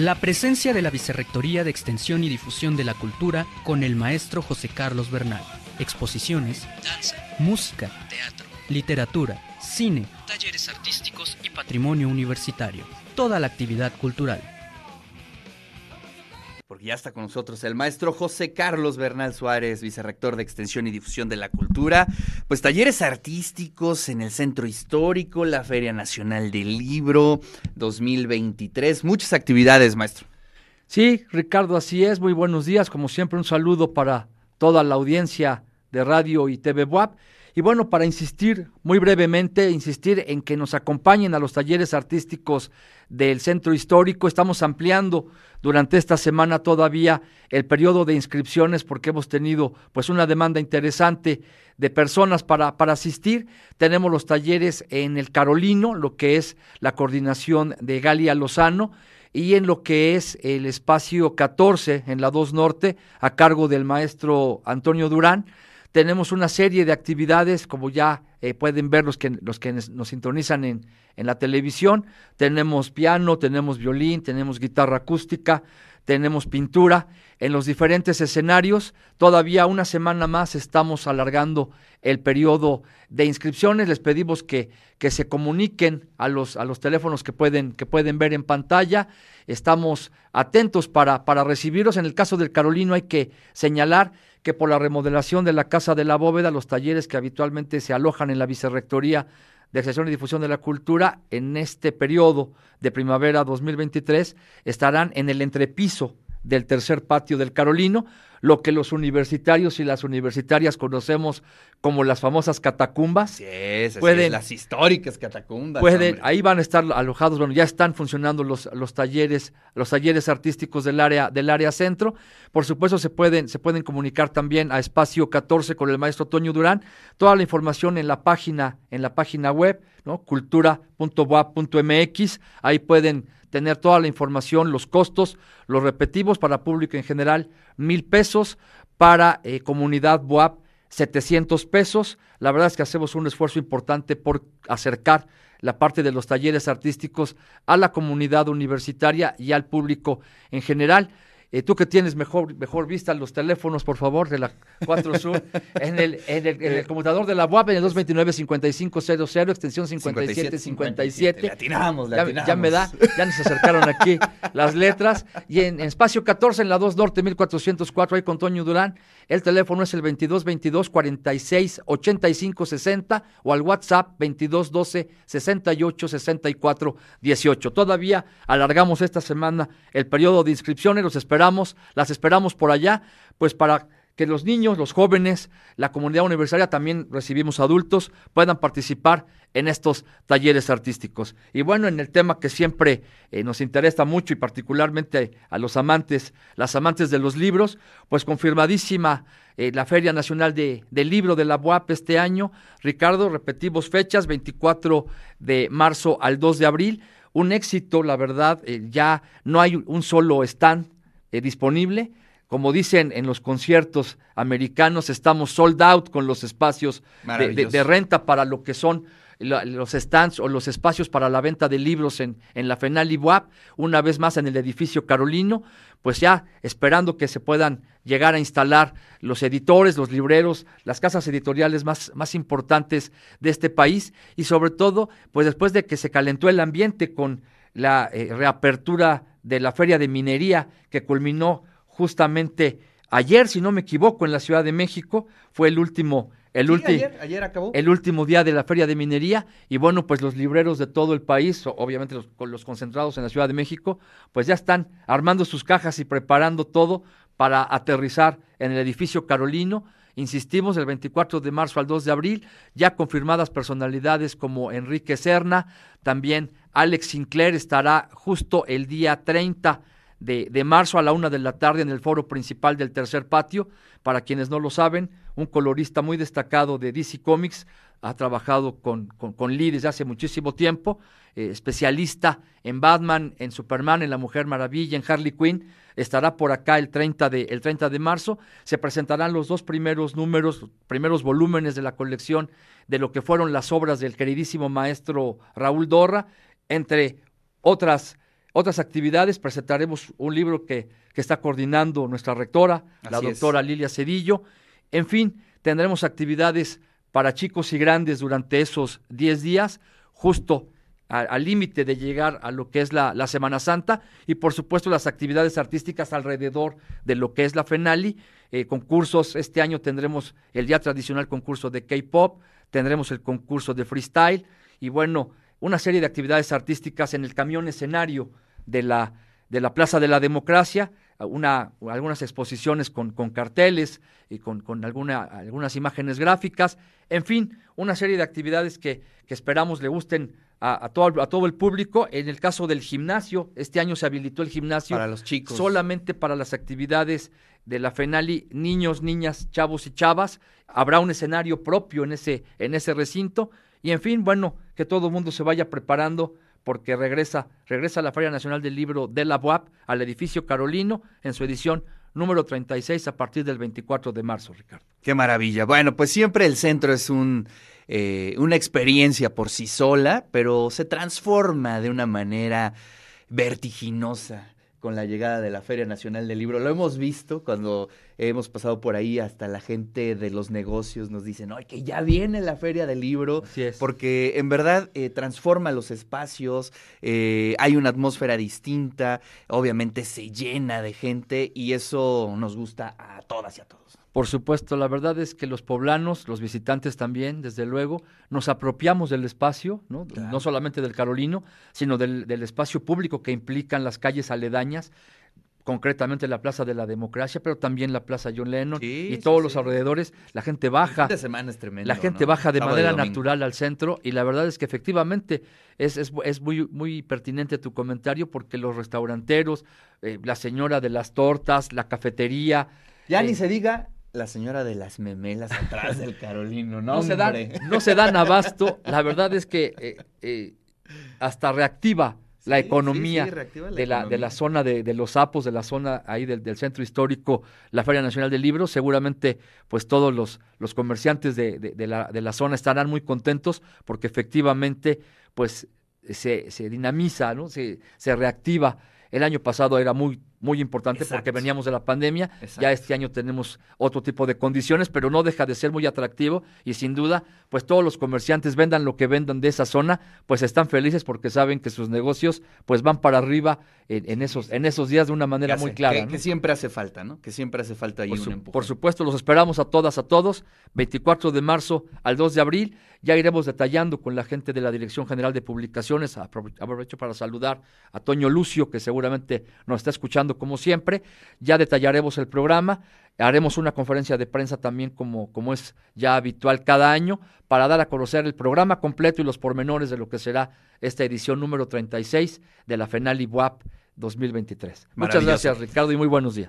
La presencia de la Vicerrectoría de Extensión y Difusión de la Cultura con el maestro José Carlos Bernal. Exposiciones, danza, música, teatro, literatura, cine, talleres artísticos y patrimonio universitario. Toda la actividad cultural porque ya está con nosotros el maestro José Carlos Bernal Suárez, vicerrector de Extensión y Difusión de la Cultura. Pues talleres artísticos en el Centro Histórico, la Feria Nacional del Libro 2023, muchas actividades, maestro. Sí, Ricardo, así es. Muy buenos días. Como siempre, un saludo para toda la audiencia de radio y TV WAP. Y bueno, para insistir muy brevemente, insistir en que nos acompañen a los talleres artísticos del centro histórico. Estamos ampliando durante esta semana todavía el periodo de inscripciones porque hemos tenido pues una demanda interesante de personas para, para asistir. Tenemos los talleres en el Carolino, lo que es la coordinación de Galia Lozano, y en lo que es el espacio 14 en la 2 Norte, a cargo del maestro Antonio Durán. Tenemos una serie de actividades, como ya eh, pueden ver los que, los que nos sintonizan en, en la televisión. Tenemos piano, tenemos violín, tenemos guitarra acústica, tenemos pintura en los diferentes escenarios. Todavía una semana más estamos alargando el periodo de inscripciones. Les pedimos que, que se comuniquen a los, a los teléfonos que pueden, que pueden ver en pantalla. Estamos atentos para, para recibirlos. En el caso del Carolino hay que señalar que por la remodelación de la Casa de la Bóveda, los talleres que habitualmente se alojan en la Vicerrectoría de Accesión y Difusión de la Cultura en este periodo de primavera 2023 estarán en el entrepiso del tercer patio del Carolino, lo que los universitarios y las universitarias conocemos como las famosas catacumbas. Sí, pueden, las históricas catacumbas. Pueden, ahí van a estar alojados, bueno, ya están funcionando los, los talleres, los talleres artísticos del área, del área centro. Por supuesto, se pueden, se pueden comunicar también a espacio 14 con el maestro Toño Durán. Toda la información en la página, en la página web, ¿no? cultura.boa.mx, ahí pueden tener toda la información, los costos, los repetimos para público en general, mil pesos, para eh, comunidad BOAP, 700 pesos. La verdad es que hacemos un esfuerzo importante por acercar la parte de los talleres artísticos a la comunidad universitaria y al público en general. Eh, tú que tienes mejor, mejor vista los teléfonos, por favor, de la 4 Sur, en el, en el, en el computador de la UAP, en el 229-5500, extensión 5757. Le atinamos, le ya, ya, me da, ya nos acercaron aquí las letras. Y en, espacio 14, en la 2 Norte 1404, ahí con Toño Durán, el teléfono es el 2222 46 85 60 o al WhatsApp 2212 68 64 18. Todavía alargamos esta semana el periodo de inscripciones, los esperamos las esperamos por allá, pues para que los niños, los jóvenes, la comunidad universitaria, también recibimos adultos, puedan participar en estos talleres artísticos. Y bueno, en el tema que siempre eh, nos interesa mucho y particularmente a los amantes, las amantes de los libros, pues confirmadísima eh, la Feria Nacional de, del Libro de la UAP este año. Ricardo, repetimos fechas, 24 de marzo al 2 de abril. Un éxito, la verdad, eh, ya no hay un solo stand eh, disponible. Como dicen en los conciertos americanos, estamos sold out con los espacios de, renta para lo que son los stands o los espacios para la venta de libros en, en la FENAL una vez más en el edificio Carolino, pues ya esperando que se puedan llegar a instalar los editores, los libreros, las casas editoriales más, más importantes de este país. Y sobre todo, pues después de que se calentó el ambiente con la eh, reapertura de la Feria de Minería que culminó justamente ayer, si no me equivoco, en la Ciudad de México, fue el último el, el último día de la Feria de Minería. Y bueno, pues los libreros de todo el país, obviamente los, los concentrados en la Ciudad de México, pues ya están armando sus cajas y preparando todo para aterrizar en el edificio Carolino. Insistimos, el 24 de marzo al 2 de abril, ya confirmadas personalidades como Enrique Serna, también Alex Sinclair estará justo el día 30 de, de, marzo a la una de la tarde en el foro principal del tercer patio. Para quienes no lo saben, un colorista muy destacado de DC Comics, ha trabajado con, con, Lee desde hace muchísimo tiempo, eh, especialista en Batman, en Superman, en La Mujer Maravilla, en Harley Quinn, estará por acá el 30 de, el 30 de marzo. Se presentarán los dos primeros números, primeros volúmenes de la colección de lo que fueron las obras del queridísimo maestro Raúl Dorra entre otras otras actividades, presentaremos un libro que, que está coordinando nuestra rectora, la es. doctora Lilia Cedillo. En fin, tendremos actividades para chicos y grandes durante esos 10 días, justo al límite de llegar a lo que es la, la Semana Santa y por supuesto las actividades artísticas alrededor de lo que es la FENALI, eh, concursos, este año tendremos el ya tradicional concurso de K-Pop, tendremos el concurso de freestyle y bueno, una serie de actividades artísticas en el camión escenario de la, de la Plaza de la Democracia, una, algunas exposiciones con, con carteles y con, con alguna, algunas imágenes gráficas, en fin, una serie de actividades que, que esperamos le gusten a, a todo, a todo el público. En el caso del gimnasio, este año se habilitó el gimnasio Para los chicos. solamente para las actividades de la FENALI, niños, niñas, chavos y chavas. Habrá un escenario propio en ese, en ese recinto. Y en fin, bueno, que todo el mundo se vaya preparando porque regresa, regresa la Feria Nacional del Libro de la UAP al edificio Carolino en su edición número 36 a partir del 24 de marzo, Ricardo. Qué maravilla. Bueno, pues siempre el centro es un, eh, una experiencia por sí sola, pero se transforma de una manera vertiginosa con la llegada de la Feria Nacional del Libro. Lo hemos visto cuando hemos pasado por ahí, hasta la gente de los negocios nos dicen, ¡ay, que ya viene la Feria del Libro! Así es. Porque en verdad eh, transforma los espacios, eh, hay una atmósfera distinta, obviamente se llena de gente y eso nos gusta a todas y a todos. Por supuesto, la verdad es que los poblanos, los visitantes también, desde luego, nos apropiamos del espacio, no, Claro. no solamente del Carolino, sino del, del espacio público que implican las calles aledañas, concretamente la Plaza de la Democracia, pero también la Plaza John Lennon Sí, y sí, todos los sí. alrededores. La gente baja, de semana es tremendo. la gente ¿no? baja de Sábado manera natural al centro y la verdad es que efectivamente es, es, es muy, muy pertinente tu comentario porque los restauranteros, eh, la señora de las tortas, la cafetería, Ya eh, ni se diga la señora de las memelas atrás del Carolino, ¿no? no se dan, no se dan abasto. La verdad es que eh, eh, hasta reactiva la Sí, economía sí, sí, reactiva la de, la, de la zona de, de los sapos, de la zona ahí del, del centro histórico, la Feria Nacional del Libro. Seguramente, pues todos los, los comerciantes de, de- de la, de la zona estarán muy contentos porque efectivamente, pues se, se dinamiza, ¿no? Se, se reactiva. El año pasado era muy, muy importante porque veníamos de la pandemia. Exacto. Ya este año tenemos otro tipo de condiciones, pero no deja de ser muy atractivo y sin duda, pues todos los comerciantes vendan lo que vendan de esa zona, pues están felices porque saben que sus negocios pues van para arriba en, en esos, en esos días de una manera muy clara. Que, ¿no? que siempre hace falta, ¿no? Que siempre hace falta ahí Por, un su- empujón. por supuesto, los esperamos a todas, a todos, 24 de marzo al 2 de abril. Ya iremos detallando con la gente de la Dirección General de Publicaciones. Aprove- Aprovecho para saludar a Toño Lucio, que seguramente nos está escuchando como siempre. Ya detallaremos el programa. Haremos una conferencia de prensa también, como, como es ya habitual cada año, para dar a conocer el programa completo y los pormenores de lo que será esta edición número 36 de la FENALI WAP 2023. Muchas gracias, Ricardo, y muy buenos días.